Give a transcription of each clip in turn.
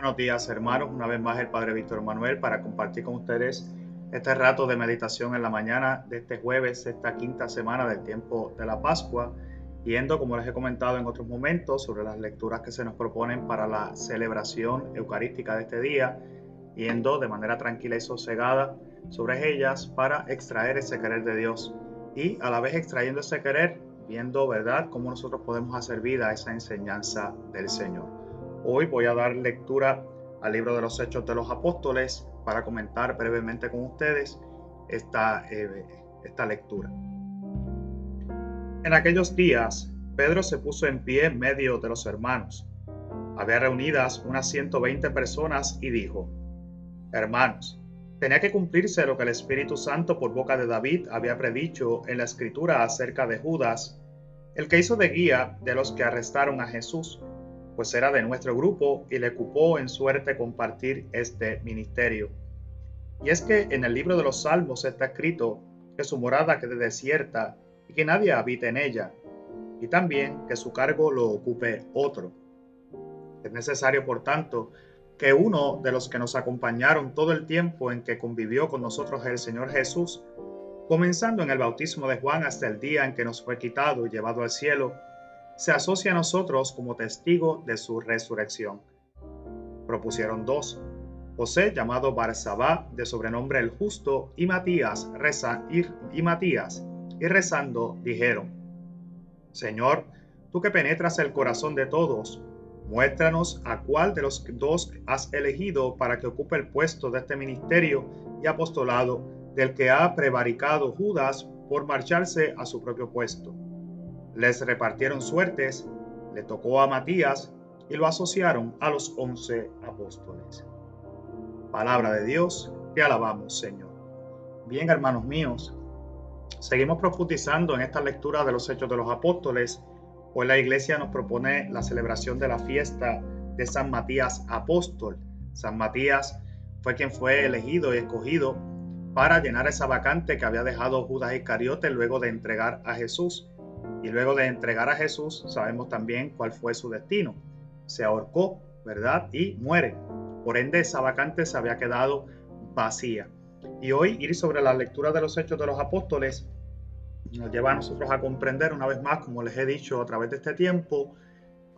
Buenos días hermanos, una vez más el Padre Víctor Manuel para compartir con ustedes este rato de meditación en la mañana de este jueves, esta quinta semana del tiempo de la Pascua, yendo, como les he comentado en otros momentos, sobre las lecturas que se nos proponen para la celebración eucarística de este día, yendo de manera tranquila y sosegada sobre ellas para extraer ese querer de Dios y a la vez extrayendo ese querer, viendo, ¿verdad?, cómo nosotros podemos hacer vida a esa enseñanza del Señor. Hoy voy a dar lectura al libro de los Hechos de los Apóstoles para comentar brevemente con ustedes esta, eh, esta lectura. En aquellos días, Pedro se puso en pie en medio de los hermanos. Había reunidas unas 120 personas y dijo, Hermanos, Tenía que cumplirse lo que el Espíritu Santo por boca de David había predicho en la escritura acerca de Judas, el que hizo de guía de los que arrestaron a Jesús, pues era de nuestro grupo y le cupó en suerte compartir este ministerio. Y es que en el libro de los Salmos está escrito que su morada quede desierta y que nadie habite en ella, y también que su cargo lo ocupe otro. Es necesario, por tanto, que uno de los que nos acompañaron todo el tiempo en que convivió con nosotros el Señor Jesús, comenzando en el bautismo de Juan hasta el día en que nos fue quitado y llevado al cielo, se asocia a nosotros como testigo de su resurrección. Propusieron dos, José llamado Barsabá, de sobrenombre el justo, y Matías, reza, y, y Matías, y rezando dijeron, Señor, tú que penetras el corazón de todos, Muéstranos a cuál de los dos has elegido para que ocupe el puesto de este ministerio y apostolado del que ha prevaricado Judas por marcharse a su propio puesto. Les repartieron suertes, le tocó a Matías y lo asociaron a los once apóstoles. Palabra de Dios, te alabamos Señor. Bien, hermanos míos, seguimos profundizando en esta lectura de los Hechos de los Apóstoles Hoy la iglesia nos propone la celebración de la fiesta de San Matías Apóstol. San Matías fue quien fue elegido y escogido para llenar esa vacante que había dejado Judas Iscariote luego de entregar a Jesús. Y luego de entregar a Jesús sabemos también cuál fue su destino. Se ahorcó, ¿verdad? Y muere. Por ende, esa vacante se había quedado vacía. Y hoy ir sobre la lectura de los hechos de los apóstoles nos lleva a nosotros a comprender una vez más, como les he dicho a través de este tiempo,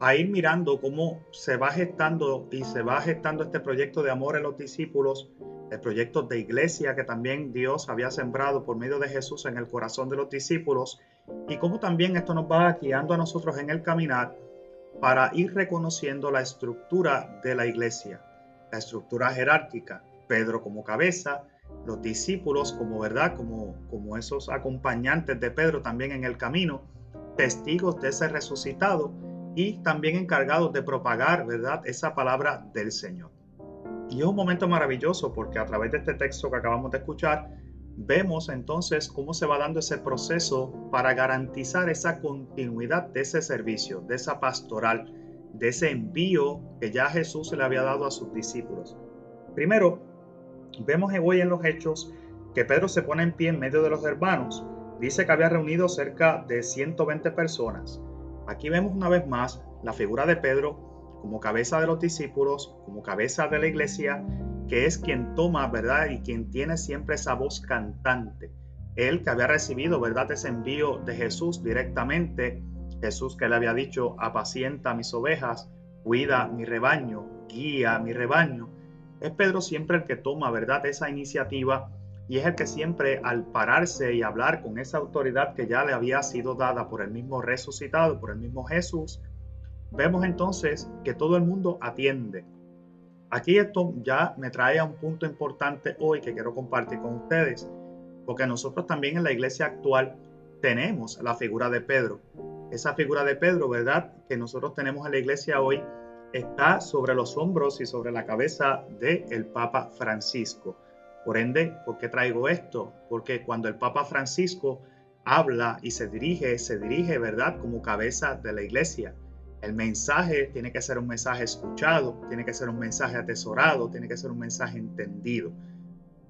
a ir mirando cómo se va gestando y se va gestando este proyecto de amor en los discípulos, el proyecto de iglesia que también Dios había sembrado por medio de Jesús en el corazón de los discípulos y cómo también esto nos va guiando a nosotros en el caminar para ir reconociendo la estructura de la iglesia, la estructura jerárquica, Pedro como cabeza, los discípulos como verdad, como, como esos acompañantes de Pedro también en el camino, testigos de ese resucitado y también encargados de propagar, ¿verdad?, esa palabra del Señor. Y es un momento maravilloso porque a través de este texto que acabamos de escuchar, vemos entonces cómo se va dando ese proceso para garantizar esa continuidad de ese servicio, de esa pastoral, de ese envío que ya Jesús le había dado a sus discípulos. Primero, Vemos hoy en los hechos que Pedro se pone en pie en medio de los hermanos. Dice que había reunido cerca de 120 personas. Aquí vemos una vez más la figura de Pedro como cabeza de los discípulos, como cabeza de la iglesia, que es quien toma, ¿verdad? Y quien tiene siempre esa voz cantante. Él que había recibido, ¿verdad? Ese envío de Jesús directamente. Jesús que le había dicho, apacienta mis ovejas, cuida mi rebaño, guía mi rebaño es Pedro siempre el que toma, ¿verdad?, esa iniciativa y es el que siempre al pararse y hablar con esa autoridad que ya le había sido dada por el mismo resucitado, por el mismo Jesús, vemos entonces que todo el mundo atiende. Aquí esto ya me trae a un punto importante hoy que quiero compartir con ustedes, porque nosotros también en la iglesia actual tenemos la figura de Pedro. Esa figura de Pedro, ¿verdad? Que nosotros tenemos en la iglesia hoy está sobre los hombros y sobre la cabeza del el Papa Francisco. Por ende, ¿por qué traigo esto? Porque cuando el Papa Francisco habla y se dirige, se dirige, ¿verdad?, como cabeza de la iglesia. El mensaje tiene que ser un mensaje escuchado, tiene que ser un mensaje atesorado, tiene que ser un mensaje entendido.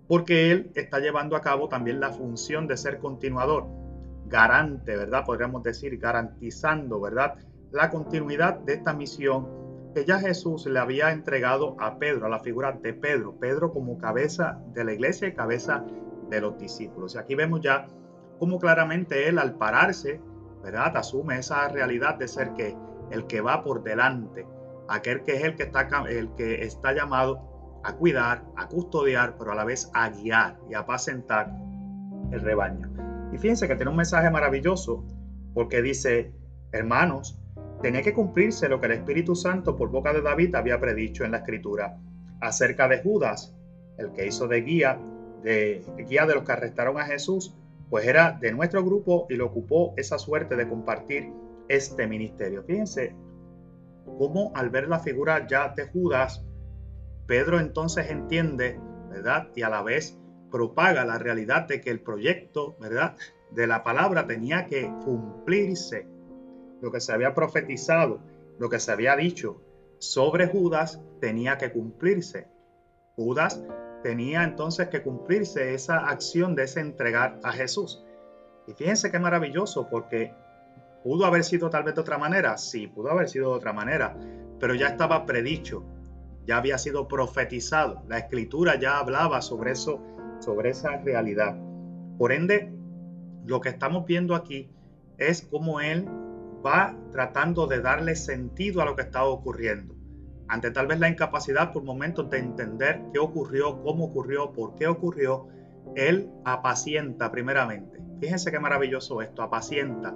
Porque él está llevando a cabo también la función de ser continuador, garante, ¿verdad? Podríamos decir, garantizando, ¿verdad? La continuidad de esta misión que ya Jesús le había entregado a Pedro, a la figura de Pedro, Pedro como cabeza de la iglesia y cabeza de los discípulos. Y aquí vemos ya cómo claramente él al pararse, ¿verdad? Asume esa realidad de ser que el que va por delante, aquel que es el que está, el que está llamado a cuidar, a custodiar, pero a la vez a guiar y a apacentar el rebaño. Y fíjense que tiene un mensaje maravilloso porque dice, hermanos, tenía que cumplirse lo que el Espíritu Santo por boca de David había predicho en la escritura acerca de Judas, el que hizo de guía, de guía de los que arrestaron a Jesús, pues era de nuestro grupo y le ocupó esa suerte de compartir este ministerio. Fíjense cómo al ver la figura ya de Judas, Pedro entonces entiende, ¿verdad? Y a la vez propaga la realidad de que el proyecto, ¿verdad? De la palabra tenía que cumplirse lo que se había profetizado, lo que se había dicho sobre Judas tenía que cumplirse. Judas tenía entonces que cumplirse esa acción de ese entregar a Jesús. Y fíjense qué maravilloso, porque pudo haber sido tal vez de otra manera, sí, pudo haber sido de otra manera, pero ya estaba predicho, ya había sido profetizado, la escritura ya hablaba sobre eso, sobre esa realidad. Por ende, lo que estamos viendo aquí es cómo él va tratando de darle sentido a lo que está ocurriendo. Ante tal vez la incapacidad por momentos de entender qué ocurrió, cómo ocurrió, por qué ocurrió, él apacienta primeramente. Fíjense qué maravilloso esto, apacienta,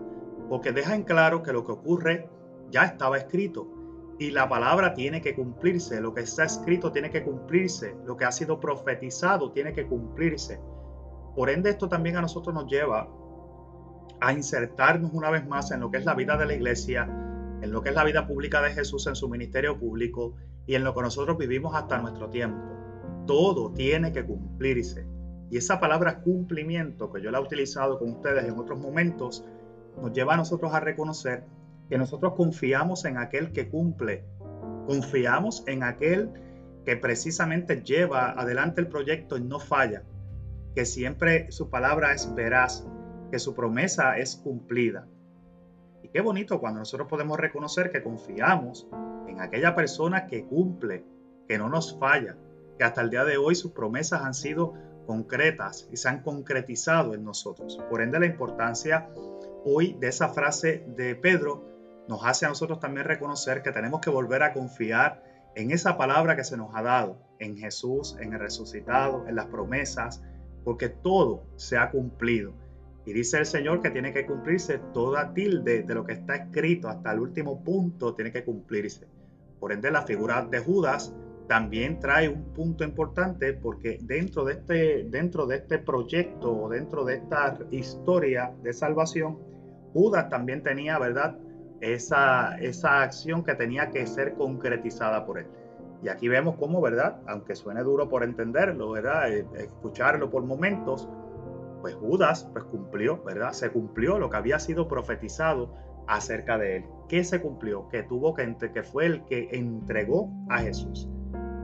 porque deja en claro que lo que ocurre ya estaba escrito y la palabra tiene que cumplirse, lo que está escrito tiene que cumplirse, lo que ha sido profetizado tiene que cumplirse. Por ende, esto también a nosotros nos lleva a insertarnos una vez más en lo que es la vida de la iglesia, en lo que es la vida pública de Jesús en su ministerio público y en lo que nosotros vivimos hasta nuestro tiempo. Todo tiene que cumplirse. Y esa palabra cumplimiento, que yo la he utilizado con ustedes en otros momentos, nos lleva a nosotros a reconocer que nosotros confiamos en aquel que cumple, confiamos en aquel que precisamente lleva adelante el proyecto y no falla, que siempre su palabra es veraz, que su promesa es cumplida. Y qué bonito cuando nosotros podemos reconocer que confiamos en aquella persona que cumple, que no nos falla, que hasta el día de hoy sus promesas han sido concretas y se han concretizado en nosotros. Por ende, la importancia hoy de esa frase de Pedro nos hace a nosotros también reconocer que tenemos que volver a confiar en esa palabra que se nos ha dado, en Jesús, en el resucitado, en las promesas, porque todo se ha cumplido. Y dice el Señor que tiene que cumplirse toda tilde de lo que está escrito hasta el último punto tiene que cumplirse. Por ende, la figura de Judas también trae un punto importante porque dentro de este, dentro de este proyecto o dentro de esta historia de salvación, Judas también tenía, ¿verdad? Esa, esa acción que tenía que ser concretizada por él. Y aquí vemos cómo, ¿verdad? Aunque suene duro por entenderlo, ¿verdad? Eh, escucharlo por momentos, pues Judas pues cumplió, ¿verdad? Se cumplió lo que había sido profetizado acerca de él. ¿Qué se cumplió? Que tuvo que, que fue el que entregó a Jesús,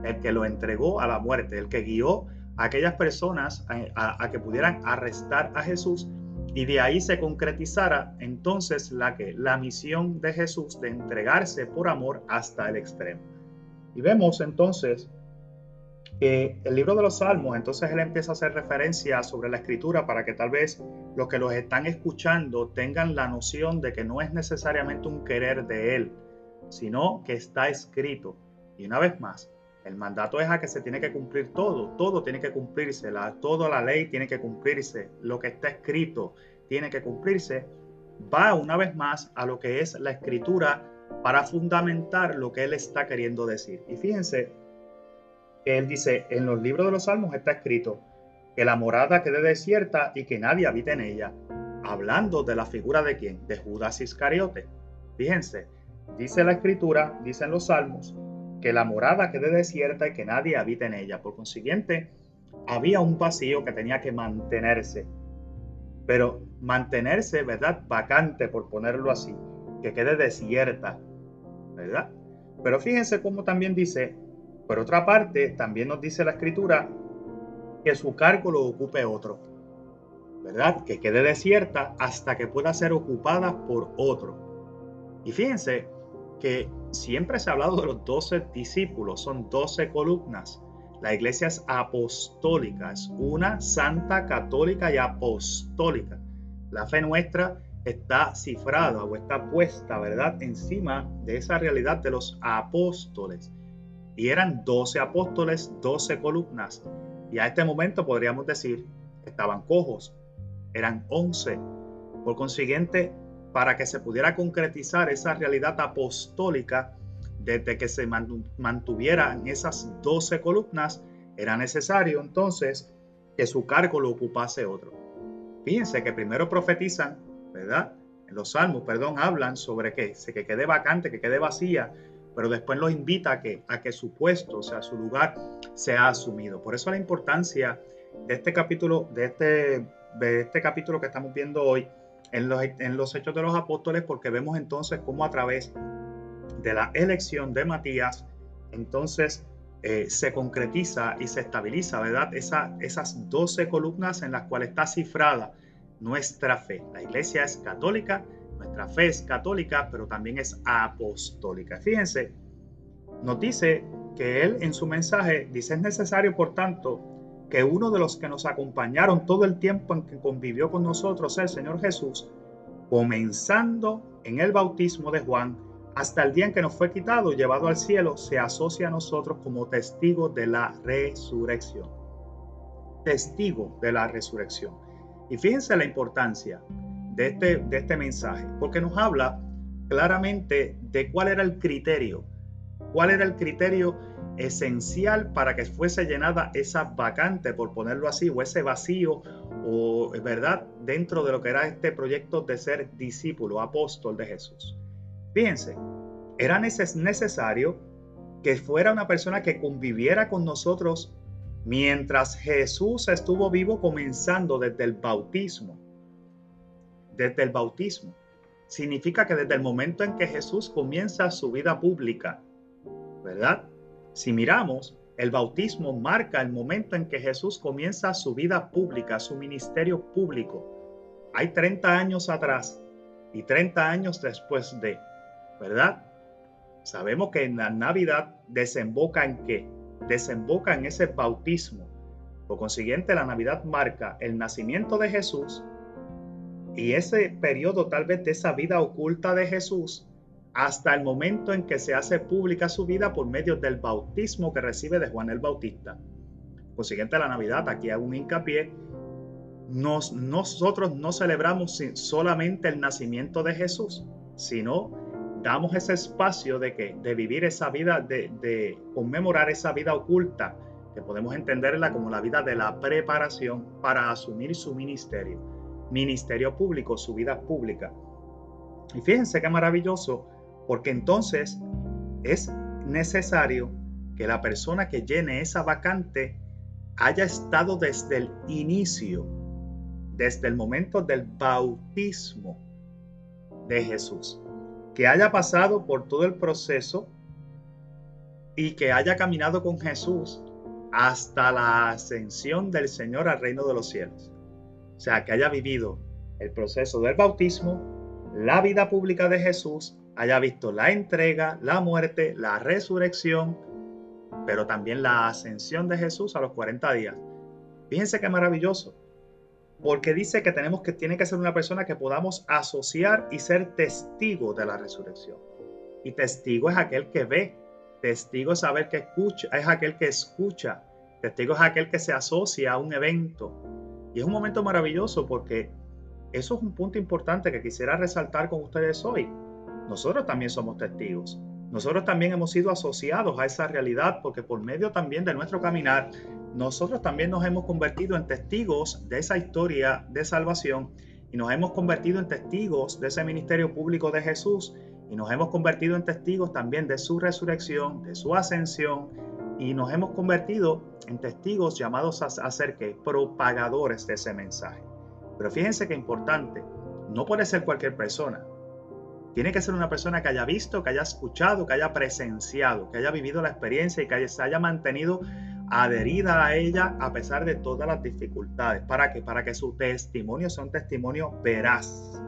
el que lo entregó a la muerte, el que guió a aquellas personas a, que pudieran arrestar a Jesús y de ahí se concretizara entonces la que la misión de Jesús de entregarse por amor hasta el extremo. Y vemos entonces que el libro de los Salmos, entonces él empieza a hacer referencia sobre la escritura para que tal vez los que los están escuchando tengan la noción de que no es necesariamente un querer de él, sino que está escrito. Y una vez más, el mandato es a que se tiene que cumplir todo, todo tiene que cumplirse, toda la ley tiene que cumplirse, lo que está escrito tiene que cumplirse. Va una vez más a lo que es la escritura para fundamentar lo que él está queriendo decir. Y fíjense, él dice, en los libros de los Salmos está escrito que la morada quede desierta y que nadie habite en ella, hablando de la figura de quién, de Judas Iscariote. Fíjense, dice la escritura, dicen los Salmos, que la morada quede desierta y que nadie habite en ella. Por consiguiente, había un vacío que tenía que mantenerse. Pero mantenerse, ¿verdad? Vacante, por ponerlo así, que quede desierta, ¿verdad? Pero fíjense cómo también dice por otra parte, también nos dice la escritura que su cargo lo ocupe otro, ¿verdad? Que quede desierta hasta que pueda ser ocupada por otro. Y fíjense que siempre se ha hablado de los doce discípulos, son doce columnas. La iglesia es apostólica, es una santa católica y apostólica. La fe nuestra está cifrada o está puesta, ¿verdad?, encima de esa realidad de los apóstoles. Y eran doce apóstoles, doce columnas. Y a este momento podríamos decir estaban cojos, eran once. Por consiguiente, para que se pudiera concretizar esa realidad apostólica, desde que se mantuvieran esas doce columnas, era necesario entonces que su cargo lo ocupase otro. Fíjense que primero profetizan, ¿verdad? En los salmos, perdón, hablan sobre que, que quede vacante, que quede vacía, pero después los invita a que, a que su puesto, o sea, su lugar, sea asumido. Por eso la importancia de este capítulo, de este, de este capítulo que estamos viendo hoy en los, en los Hechos de los Apóstoles, porque vemos entonces cómo a través de la elección de Matías, entonces eh, se concretiza y se estabiliza, ¿verdad? Esa, esas 12 columnas en las cuales está cifrada nuestra fe. La iglesia es católica, nuestra fe es católica, pero también es apostólica. Fíjense, nos dice que él en su mensaje dice es necesario, por tanto, que uno de los que nos acompañaron todo el tiempo en que convivió con nosotros, el Señor Jesús, comenzando en el bautismo de Juan, hasta el día en que nos fue quitado, llevado al cielo, se asocia a nosotros como testigo de la resurrección. Testigo de la resurrección. Y fíjense la importancia de este, de este mensaje, porque nos habla claramente de cuál era el criterio, cuál era el criterio esencial para que fuese llenada esa vacante, por ponerlo así, o ese vacío, o verdad, dentro de lo que era este proyecto de ser discípulo, apóstol de Jesús. Fíjense, era necesario que fuera una persona que conviviera con nosotros mientras Jesús estuvo vivo comenzando desde el bautismo. Desde el bautismo. Significa que desde el momento en que Jesús comienza su vida pública, ¿verdad? Si miramos, el bautismo marca el momento en que Jesús comienza su vida pública, su ministerio público. Hay 30 años atrás y 30 años después de. ¿verdad? Sabemos que en la Navidad desemboca en qué? Desemboca en ese bautismo. Por consiguiente, la Navidad marca el nacimiento de Jesús y ese periodo tal vez de esa vida oculta de Jesús hasta el momento en que se hace pública su vida por medio del bautismo que recibe de Juan el Bautista. Consiguiente, la Navidad, aquí hago un hincapié, nos, nosotros no celebramos solamente el nacimiento de Jesús, sino damos ese espacio de que de vivir esa vida, de, de conmemorar esa vida oculta, que podemos entenderla como la vida de la preparación para asumir su ministerio, ministerio público, su vida pública. Y fíjense qué maravilloso, porque entonces es necesario que la persona que llene esa vacante haya estado desde el inicio, desde el momento del bautismo de Jesús que haya pasado por todo el proceso y que haya caminado con Jesús hasta la ascensión del Señor al reino de los cielos. O sea, que haya vivido el proceso del bautismo, la vida pública de Jesús, haya visto la entrega, la muerte, la resurrección, pero también la ascensión de Jesús a los 40 días. Fíjense qué maravilloso porque dice que tenemos que tiene que ser una persona que podamos asociar y ser testigo de la resurrección. Y testigo es aquel que ve, testigo es saber que escucha, es aquel que escucha, testigo es aquel que se asocia a un evento. Y es un momento maravilloso porque eso es un punto importante que quisiera resaltar con ustedes hoy. Nosotros también somos testigos. Nosotros también hemos sido asociados a esa realidad porque por medio también de nuestro caminar nosotros también nos hemos convertido en testigos de esa historia de salvación y nos hemos convertido en testigos de ese ministerio público de Jesús y nos hemos convertido en testigos también de su resurrección, de su ascensión y nos hemos convertido en testigos llamados a, ser que propagadores de ese mensaje. Pero fíjense que importante, no puede ser cualquier persona. Tiene que ser una persona que haya visto, que haya escuchado, que haya presenciado, que haya vivido la experiencia y que se haya mantenido adherida a ella a pesar de todas las dificultades. ¿Para que Para que su testimonio sea un testimonio veraz.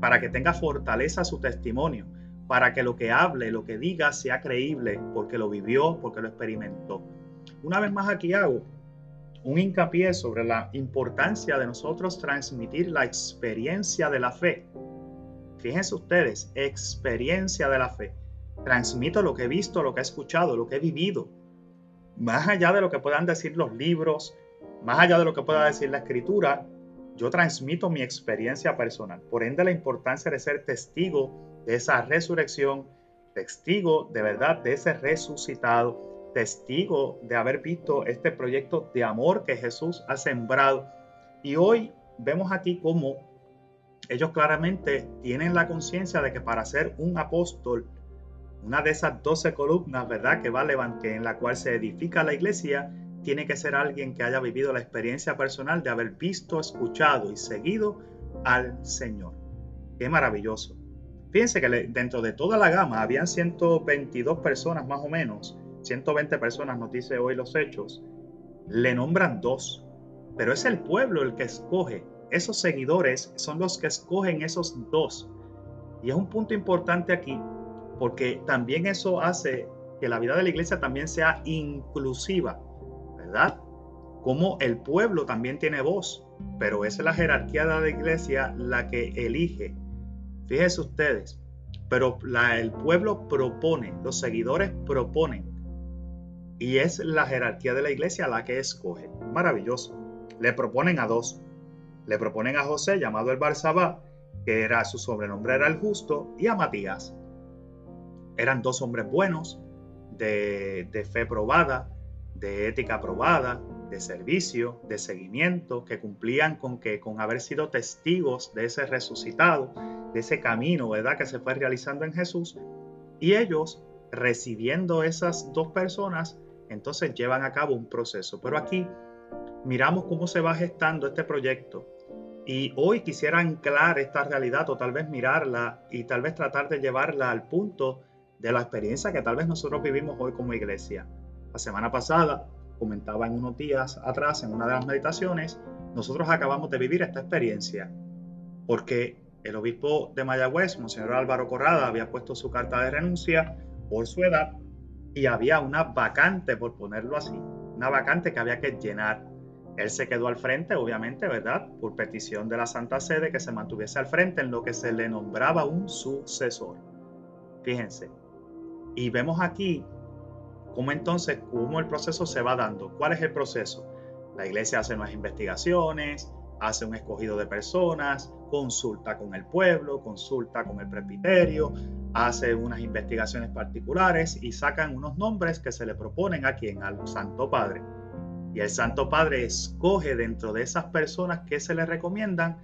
Para que tenga fortaleza su testimonio. para que lo que hable, lo que diga sea creíble, porque lo vivió, porque lo experimentó. Una vez más aquí hago un hincapié sobre la importancia de nosotros transmitir la experiencia de la fe. Fíjense ustedes, experiencia de la fe. Transmito lo que he visto, lo que he escuchado, lo que he vivido. Más allá de lo que puedan decir los libros, más allá de lo que pueda decir la escritura, yo transmito mi experiencia personal. Por ende, la importancia de ser testigo de esa resurrección, testigo de verdad de ese resucitado, testigo de haber visto este proyecto de amor que Jesús ha sembrado. Y hoy vemos aquí cómo ellos claramente tienen la conciencia de que para ser un apóstol, una de esas doce columnas, ¿verdad?, que va a levantar, en la cual se edifica la iglesia, tiene que ser alguien que haya vivido la experiencia personal de haber visto, escuchado y seguido al Señor. Qué maravilloso. Fíjense que dentro de toda la gama habían 122 personas más o menos 120 personas, nos dice hoy los hechos, le nombran dos, pero es el pueblo el que escoge. Esos seguidores son los que escogen esos dos. Y es un punto importante aquí, porque también eso hace que la vida de la iglesia también sea inclusiva, ¿verdad? Como el pueblo también tiene voz, pero es la jerarquía de la iglesia la que elige. Fíjense ustedes, pero el pueblo propone, los seguidores proponen. Y es la jerarquía de la iglesia la que escoge. Maravilloso. Le proponen a dos. Le proponen a José, llamado el Barsabá, que era su sobrenombre era el justo, y a Matías. Eran dos hombres buenos, de, de fe probada, de ética probada, de servicio, de seguimiento, que cumplían con que con haber sido testigos de ese resucitado, de ese camino, ¿verdad? que se fue realizando en Jesús, y ellos recibiendo esas dos personas entonces llevan a cabo un proceso. Pero aquí miramos cómo se va gestando este proyecto y hoy quisiera anclar esta realidad o tal vez mirarla y tal vez tratar de llevarla al punto de la experiencia que tal vez nosotros vivimos hoy como iglesia. La semana pasada, comentaba en unos días atrás en una de las meditaciones, nosotros acabamos de vivir esta experiencia porque el obispo de Mayagüez, Monseñor Álvaro Corrada, había puesto su carta de renuncia por su edad y había una vacante, por ponerlo así, una vacante que había que llenar. Él se quedó al frente, obviamente, ¿verdad? Por petición de la Santa Sede que se mantuviese al frente en lo que se le nombraba un sucesor. Fíjense. Y vemos aquí cómo entonces, cómo el proceso se va dando. ¿Cuál es el proceso? La iglesia hace unas investigaciones, hace un escogido de personas, consulta con el pueblo, consulta con el presbiterio, hace unas investigaciones particulares y sacan unos nombres que se le proponen a quien, al Santo Padre. Y el Santo Padre escoge dentro de esas personas que se le recomiendan,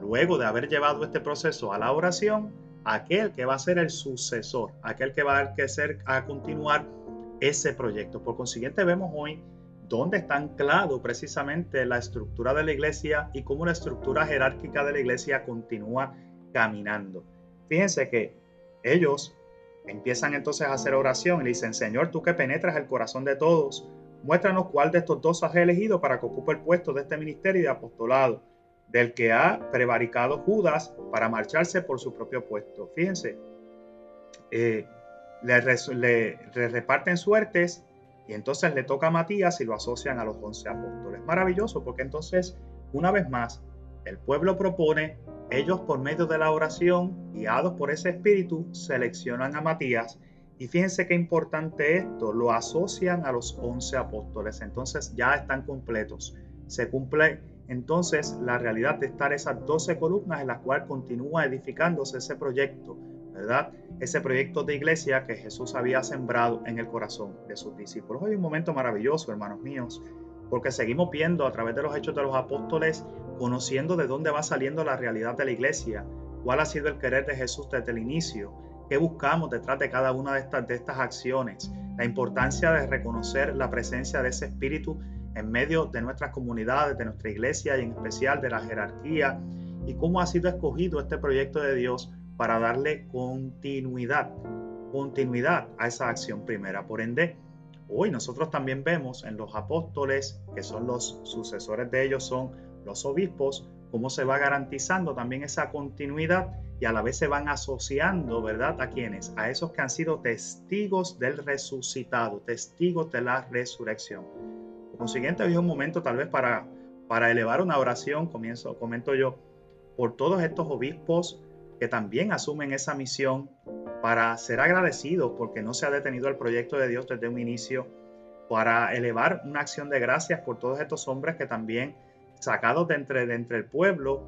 luego de haber llevado este proceso a la oración, aquel que va a ser el sucesor, aquel que va a, ser, a continuar ese proyecto. Por consiguiente, vemos hoy dónde está anclado precisamente la estructura de la iglesia y cómo la estructura jerárquica de la iglesia continúa caminando. Fíjense que ellos empiezan entonces a hacer oración y dicen, Señor, tú que penetras el corazón de todos, muéstranos cuál de estos dos has elegido para que ocupe el puesto de este ministerio de apostolado, del que ha prevaricado Judas para marcharse por su propio puesto. Fíjense, eh, le, reparten suertes y entonces le toca a Matías y lo asocian a los once apóstoles. Maravilloso, porque entonces, una vez más, el pueblo propone, ellos por medio de la oración, guiados por ese espíritu, seleccionan a Matías. Y fíjense qué importante esto, lo asocian a los once apóstoles. Entonces ya están completos. Se cumple entonces la realidad de estar esas doce columnas en las cuales continúa edificándose ese proyecto, ¿verdad? Ese proyecto de iglesia que Jesús había sembrado en el corazón de sus discípulos. Hoy un momento maravilloso, hermanos míos, porque seguimos viendo a través de los hechos de los apóstoles, conociendo de dónde va saliendo la realidad de la iglesia, cuál ha sido el querer de Jesús desde el inicio, qué buscamos detrás de cada una de estas, de estas acciones, la importancia de reconocer la presencia de ese espíritu en medio de nuestras comunidades, de nuestra iglesia y en especial de la jerarquía, y cómo ha sido escogido este proyecto de Dios para darle continuidad, continuidad a esa acción primera. Por ende, Hoy nosotros también vemos en los apóstoles, que son los sucesores de ellos, son los obispos, cómo se va garantizando también esa continuidad y a la vez se van asociando, ¿verdad? ¿A quienes? A esos que han sido testigos del resucitado, testigos de la resurrección. Por consiguiente, hoy es un momento tal vez para, para elevar una oración, comienzo, comento yo, por todos estos obispos que también asumen esa misión para ser agradecidos porque no se ha detenido el proyecto de Dios desde un inicio, para elevar una acción de gracias por todos estos hombres que también sacados de entre, de entre el pueblo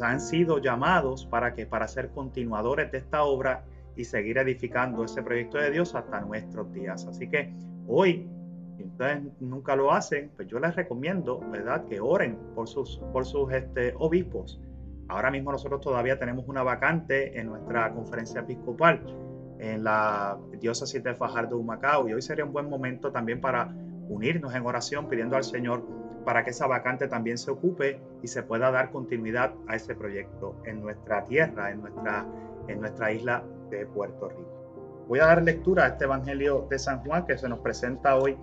han sido llamados para que para ser continuadores de esta obra y seguir edificando ese proyecto de Dios hasta nuestros días. Así que hoy, si ustedes nunca lo hacen, pues yo les recomiendo, ¿verdad?, que oren por sus, por sus este, obispos. Ahora mismo nosotros todavía tenemos una vacante en nuestra conferencia episcopal en la diócesis de Fajardo, Humacao, y hoy sería un buen momento también para unirnos en oración pidiendo al Señor para que esa vacante también se ocupe y se pueda dar continuidad a ese proyecto en nuestra tierra, en nuestra, en nuestra isla de Puerto Rico. Voy a dar lectura a este Evangelio de San Juan que se nos presenta hoy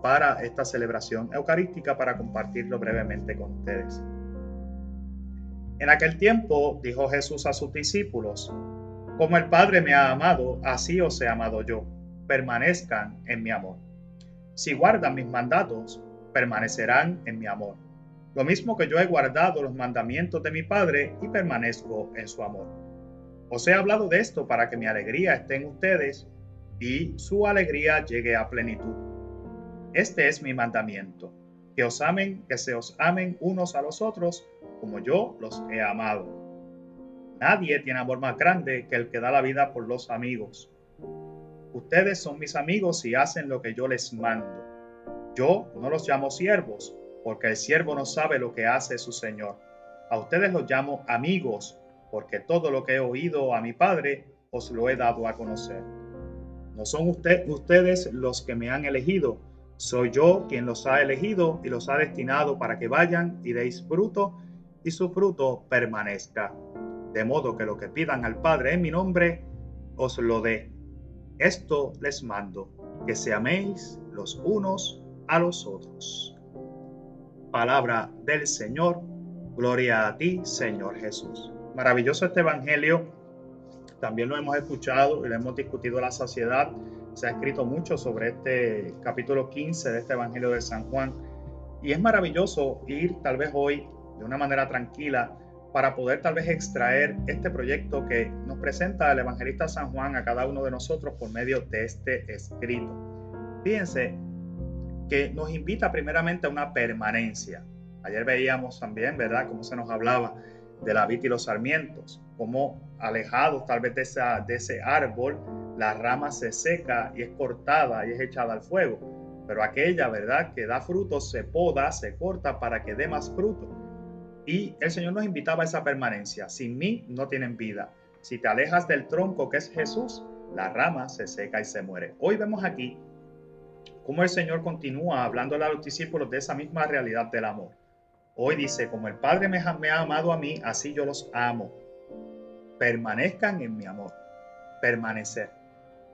para esta celebración eucarística para compartirlo brevemente con ustedes. En aquel tiempo dijo Jesús a sus discípulos, como el Padre me ha amado, así os he amado yo, permanezcan en mi amor. Si guardan mis mandatos, permanecerán en mi amor. Lo mismo que yo he guardado los mandamientos de mi Padre y permanezco en su amor. Os he hablado de esto para que mi alegría esté en ustedes y su alegría llegue a plenitud. Este es mi mandamiento, que os amen, que se os amen unos a los otros como yo los he amado. Nadie tiene amor más grande que el que da la vida por los amigos. Ustedes son mis amigos y hacen lo que yo les mando. Yo no los llamo siervos, porque el siervo no sabe lo que hace su Señor. A ustedes los llamo amigos, porque todo lo que he oído a mi Padre os lo he dado a conocer. No son ustedes los que me han elegido, soy yo quien los ha elegido y los ha destinado para que vayan y deis fruto y su fruto permanezca. De modo que lo que pidan al Padre en mi nombre, os lo dé. Esto les mando, que se améis los unos a los otros. Palabra del Señor, gloria a ti, Señor Jesús. Maravilloso este Evangelio, también lo hemos escuchado y lo hemos discutido a la saciedad. Se ha escrito mucho sobre este capítulo 15 de este Evangelio de San Juan. Y es maravilloso ir tal vez hoy de una manera tranquila para poder tal vez extraer este proyecto que nos presenta el evangelista San Juan a cada uno de nosotros por medio de este escrito. Fíjense, que nos invita primeramente a una permanencia. Ayer veíamos también, ¿verdad?, cómo se nos hablaba de la vid y los sarmientos, cómo alejados tal vez de, esa, de ese árbol, la rama se seca y es cortada y es echada al fuego. Pero aquella, ¿verdad?, que da frutos se poda, se corta para que dé más fruto. Y el Señor nos invitaba a esa permanencia. Sin mí no tienen vida. Si te alejas del tronco que es Jesús, la rama se seca y se muere. Hoy vemos aquí cómo el Señor continúa hablándole a los discípulos de esa misma realidad del amor. Hoy dice, como el Padre me ha, amado a mí, así yo los amo. Permanezcan en mi amor. Permanecer.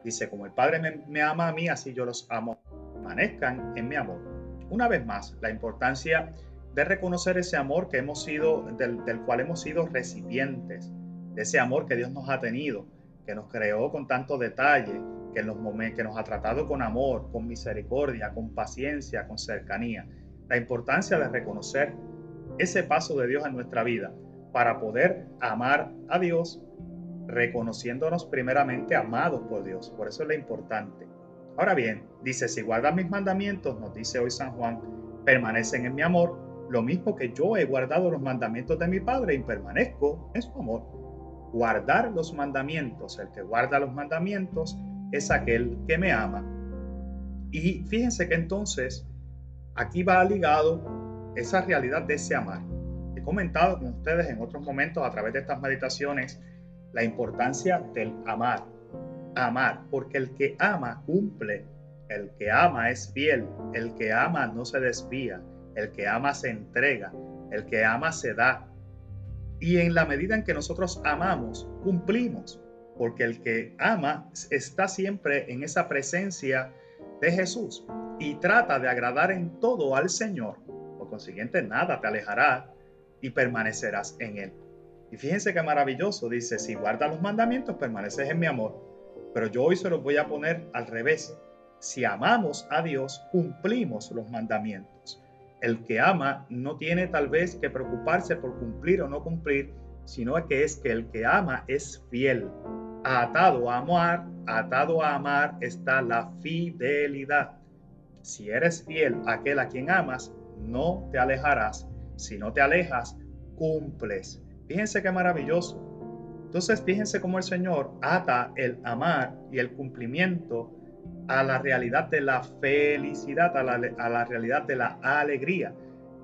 Dice, como el Padre me, ama a mí, así yo los amo. Permanezcan en mi amor. Una vez más, la importancia de reconocer ese amor que hemos sido, del, del cual hemos sido recipientes, de ese amor que Dios nos ha tenido, que nos creó con tanto detalle, que, en que nos ha tratado con amor, con misericordia, con paciencia, con cercanía. La importancia de reconocer ese paso de Dios en nuestra vida para poder amar a Dios, reconociéndonos primeramente amados por Dios. Por eso es lo importante. Ahora bien, dice, si guardan mis mandamientos, nos dice hoy San Juan, permanecen en mi amor, lo mismo que yo he guardado los mandamientos de mi Padre y permanezco en su amor. Guardar los mandamientos, el que guarda los mandamientos es aquel que me ama. Y fíjense que entonces aquí va ligado esa realidad de ese amar. He comentado con ustedes en otros momentos a través de estas meditaciones la importancia del amar. Amar, porque el que ama cumple, el que ama es fiel, el que ama no se desvía, el que ama se entrega, el que ama se da. Y en la medida en que nosotros amamos, cumplimos porque el que ama está siempre en esa presencia de Jesús y trata de agradar en todo al Señor. Por consiguiente, nada te alejará y permanecerás en Él. Y fíjense qué maravilloso, dice, si guardas los mandamientos, permaneces en mi amor. Pero yo hoy se los voy a poner al revés. Si amamos a Dios, cumplimos los mandamientos. El que ama no tiene tal vez que preocuparse por cumplir o no cumplir, sino que es que el que ama es fiel. Atado a amar, atado a amar está la fidelidad. Si eres fiel a aquel a quien amas, no te alejarás. Si no te alejas, cumples. Fíjense qué maravilloso. Entonces, fíjense cómo el Señor ata el amar y el cumplimiento a la realidad de la felicidad, a la, realidad de la alegría.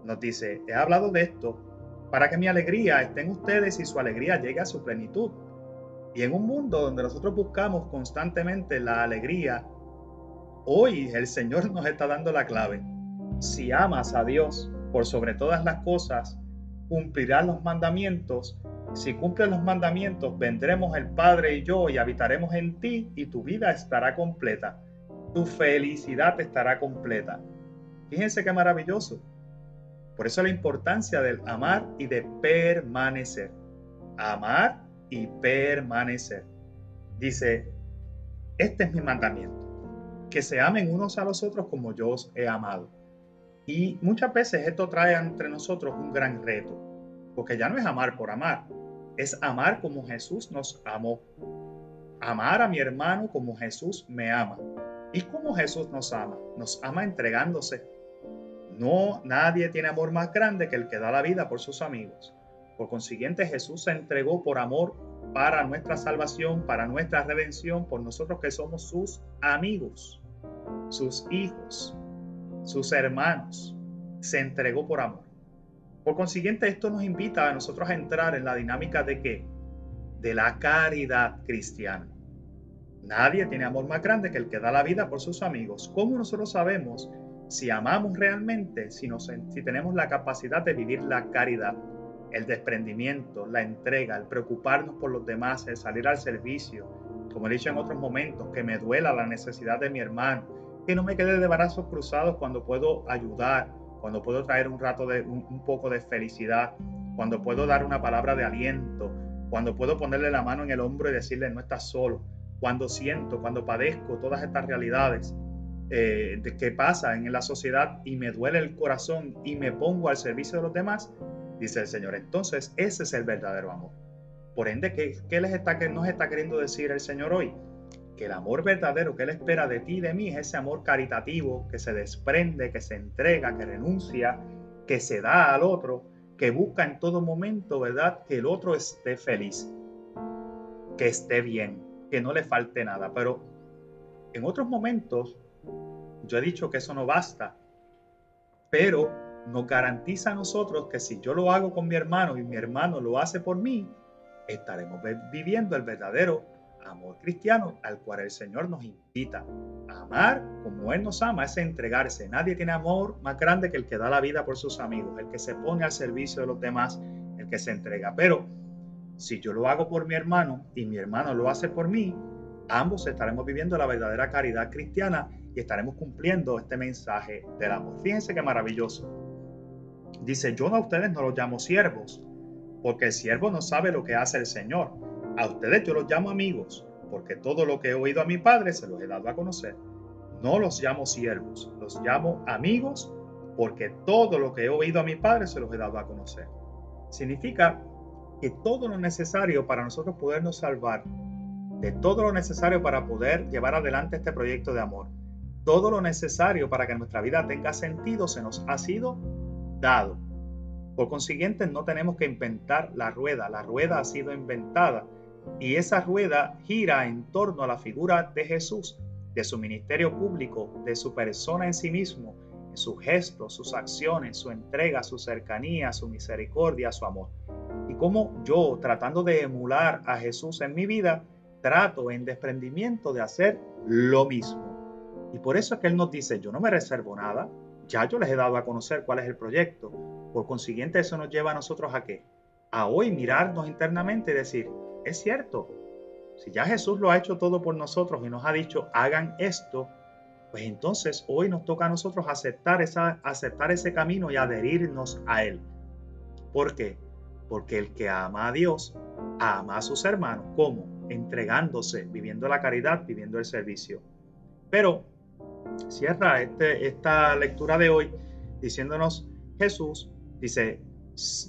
Nos dice, he hablado de esto para que mi alegría esté en ustedes y su alegría llegue a su plenitud. Y en un mundo donde nosotros buscamos constantemente la alegría, hoy el Señor nos está dando la clave. Si amas a Dios por sobre todas las cosas, cumplirás los mandamientos. Si cumples los mandamientos, vendremos el Padre y yo y habitaremos en ti y tu vida estará completa. Tu felicidad estará completa. Fíjense qué maravilloso. Por eso la importancia del amar y de permanecer. Amar y permanecer. Dice, este es mi mandamiento, que se amen unos a los otros como yo os he amado. Y muchas veces esto trae entre nosotros un gran reto, porque ya no es amar por amar, es amar como Jesús nos amó. Amar a mi hermano como Jesús me ama. ¿Y como Jesús nos ama? Nos ama entregándose no, nadie tiene amor más grande que el que da la vida por sus amigos. Por consiguiente, Jesús se entregó por amor para nuestra salvación, para nuestra redención, por nosotros que somos sus amigos, sus hijos, sus hermanos. Se entregó por amor. Por consiguiente, esto nos invita a nosotros a entrar en la dinámica de qué? De la caridad cristiana. Nadie tiene amor más grande que el que da la vida por sus amigos. ¿Cómo nosotros sabemos si amamos realmente, si, si tenemos la capacidad de vivir la caridad, el desprendimiento, la entrega, el preocuparnos por los demás, el salir al servicio, como he dicho en otros momentos, que me duela la necesidad de mi hermano, que no me quede de brazos cruzados cuando puedo ayudar, cuando puedo traer un rato de un poco de felicidad, cuando puedo dar una palabra de aliento, cuando puedo ponerle la mano en el hombro y decirle no estás solo, cuando siento, cuando padezco todas estas realidades, eh, de qué pasa en la sociedad y me duele el corazón y me pongo al servicio de los demás, dice el Señor. Entonces, ese es el verdadero amor. Por ende, ¿qué, qué les está, qué nos está queriendo decir el Señor hoy? Que el amor verdadero que Él espera de ti y de mí es ese amor caritativo que se desprende, que se entrega, que renuncia, que se da al otro, que busca en todo momento, ¿verdad? Que el otro esté feliz, que esté bien, que no le falte nada. Pero en otros momentos yo he dicho que eso no basta, pero nos garantiza a nosotros que si yo lo hago con mi hermano y mi hermano lo hace por mí, estaremos viviendo el verdadero amor cristiano al cual el Señor nos invita. A amar como Él nos ama es entregarse. Nadie tiene amor más grande que el que da la vida por sus amigos, el que se pone al servicio de los demás, el que se entrega. Pero si yo lo hago por mi hermano y mi hermano lo hace por mí, ambos estaremos viviendo la verdadera caridad cristiana y estaremos cumpliendo este mensaje del amor. Fíjense qué maravilloso. Dice, yo a ustedes no los llamo siervos, porque el siervo no sabe lo que hace el Señor. A ustedes yo los llamo amigos, porque todo lo que he oído a mi Padre se los he dado a conocer. No los llamo siervos, los llamo amigos, porque todo lo que he oído a mi Padre se los he dado a conocer. Significa que todo lo necesario para nosotros podernos salvar de todo lo necesario para poder llevar adelante este proyecto de amor. Todo lo necesario para que nuestra vida tenga sentido se nos ha sido dado. Por consiguiente, no tenemos que inventar la rueda, la rueda ha sido inventada y esa rueda gira en torno a la figura de Jesús, de su ministerio público, de su persona en sí mismo, sus gestos, sus acciones, su entrega, su cercanía, su misericordia, su amor. Y como yo, tratando de emular a Jesús en mi vida, trato en desprendimiento de hacer lo mismo. Y por eso es que Él nos dice, yo no me reservo nada, ya yo les he dado a conocer cuál es el proyecto. Por consiguiente, eso nos lleva a nosotros a qué? A hoy mirarnos internamente y decir, es cierto, si ya Jesús lo ha hecho todo por nosotros y nos ha dicho, hagan esto, pues entonces hoy nos toca a nosotros aceptar, esa, aceptar ese camino y adherirnos a Él. ¿Por qué? Porque el que ama a Dios, ama a sus hermanos. ¿Cómo? Entregándose, viviendo la caridad, viviendo el servicio. Pero cierra este, esta lectura de hoy diciéndonos Jesús, dice,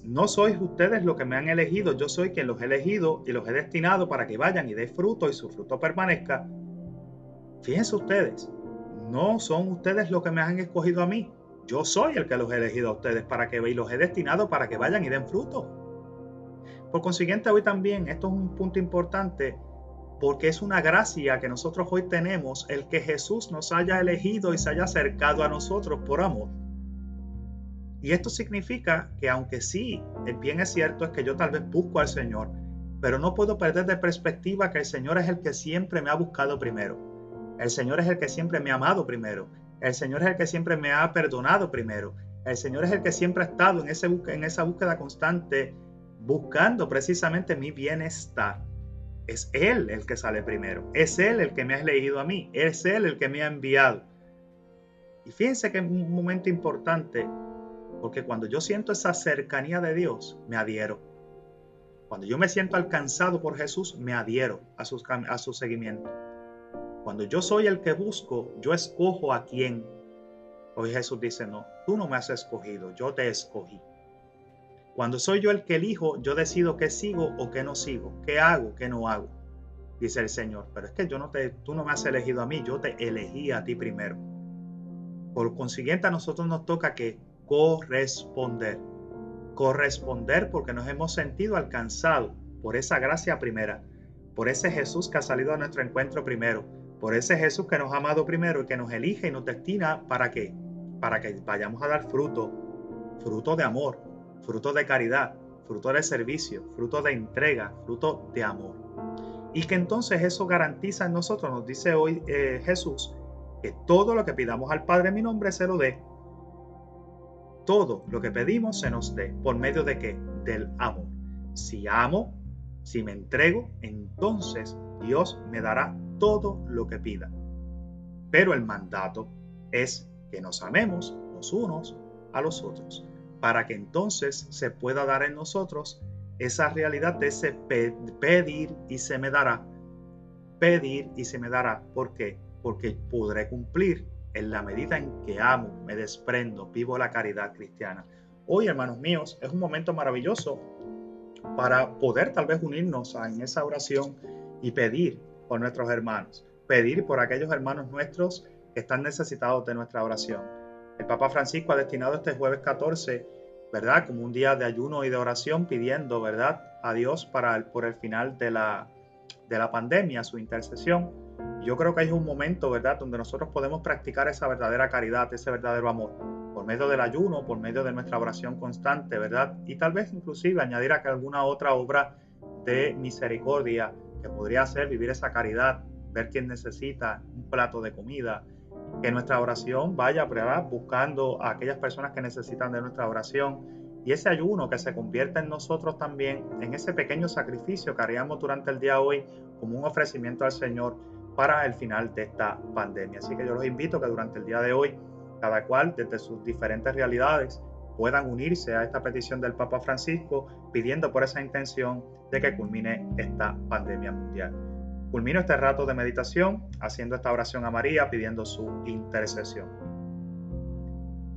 no sois ustedes los que me han elegido, yo soy quien los he elegido y los he destinado para que vayan y den fruto y su fruto permanezca. Fíjense ustedes, no son ustedes los que me han escogido a mí, yo soy el que los he elegido a ustedes para que y los he destinado para que vayan y den fruto. Por consiguiente, hoy también, esto es un punto importante, porque es una gracia que nosotros hoy tenemos el que Jesús nos haya elegido y se haya acercado a nosotros por amor. Y esto significa que aunque sí, el bien es cierto, es que yo tal vez busco al Señor, pero no puedo perder de perspectiva que el Señor es el que siempre me ha buscado primero. El Señor es el que siempre me ha amado primero. El Señor es el que siempre me ha perdonado primero. El Señor es el que siempre ha estado en, en esa búsqueda constante, buscando precisamente mi bienestar. Es Él el que sale primero. Es Él el que me ha elegido a mí. Es Él el que me ha enviado. Y fíjense que es un momento importante porque cuando yo siento esa cercanía de Dios, me adhiero. Cuando yo me siento alcanzado por Jesús, me adhiero a su, a su seguimiento. Cuando yo soy el que busco, yo escojo a quién. Hoy Jesús dice, no, tú no me has escogido, yo te escogí. Cuando soy yo el que elijo, yo decido qué sigo o qué no sigo, qué hago, qué no hago. Dice el Señor, pero es que yo no te, tú no me has elegido a mí, yo te elegí a ti primero. Por consiguiente, a nosotros nos toca que corresponder. Corresponder porque nos hemos sentido alcanzados por esa gracia primera, por ese Jesús que ha salido a nuestro encuentro primero, por ese Jesús que nos ha amado primero y que nos elige y nos destina para qué? Para que vayamos a dar fruto, fruto de amor, fruto de caridad, fruto de servicio, fruto de entrega, fruto de amor. Y que entonces eso garantiza en nosotros, nos dice hoy eh, Jesús, que todo lo que pidamos al Padre en mi nombre se lo dé todo lo que pedimos se nos dé. ¿Por medio de qué? Del amor. Si amo, si me entrego, entonces Dios me dará todo lo que pida. Pero el mandato es que nos amemos los unos a los otros, para que entonces se pueda dar en nosotros esa realidad de ese pedir y se me dará. Pedir y se me dará. ¿Por qué? Porque podré cumplir en la medida en que amo, me desprendo, vivo la caridad cristiana. Hoy, hermanos míos, es un momento maravilloso para poder tal vez unirnos en esa oración y pedir por nuestros hermanos, pedir por aquellos hermanos nuestros que están necesitados de nuestra oración. El Papa Francisco ha destinado este jueves 14, ¿verdad? Como un día de ayuno y de oración pidiendo, ¿verdad? A Dios para por el final de la, de la pandemia, su intercesión yo creo que hay un momento, ¿verdad?, donde nosotros podemos practicar esa verdadera caridad, ese verdadero amor, por medio del ayuno, por medio de nuestra oración constante, ¿verdad? Y tal vez inclusive añadir a que alguna otra obra de misericordia que podría ser vivir esa caridad, ver quién necesita un plato de comida, que nuestra oración vaya ¿verdad? buscando a aquellas personas que necesitan de nuestra oración y ese ayuno que se convierta en nosotros también en ese pequeño sacrificio que haríamos durante el día hoy como un ofrecimiento al Señor para el final de esta pandemia. Así que yo los invito a que durante el día de hoy, cada cual desde sus diferentes realidades puedan unirse a esta petición del Papa Francisco pidiendo por esa intención de que culmine esta pandemia mundial. Culmino este rato de meditación haciendo esta oración a María pidiendo su intercesión.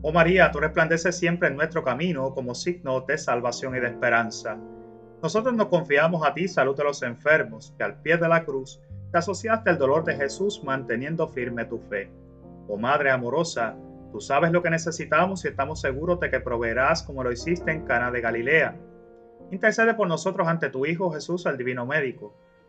Oh María, tú resplandeces siempre en nuestro camino como signo de salvación y de esperanza. Nosotros nos confiamos a ti, salud de los enfermos, que al pie de la cruz te asociaste al dolor de Jesús manteniendo firme tu fe. Oh Madre amorosa, tú sabes lo que necesitamos y estamos seguros de que proveerás como lo hiciste en Cana de Galilea. Intercede por nosotros ante tu Hijo Jesús, el Divino Médico,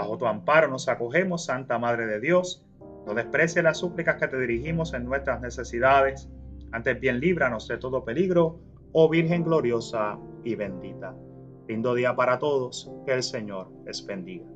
Bajo tu amparo nos acogemos, Santa Madre de Dios, no desprecie las súplicas que te dirigimos en nuestras necesidades, antes bien líbranos de todo peligro, oh Virgen gloriosa y bendita. Lindo día para todos, que el Señor les bendiga.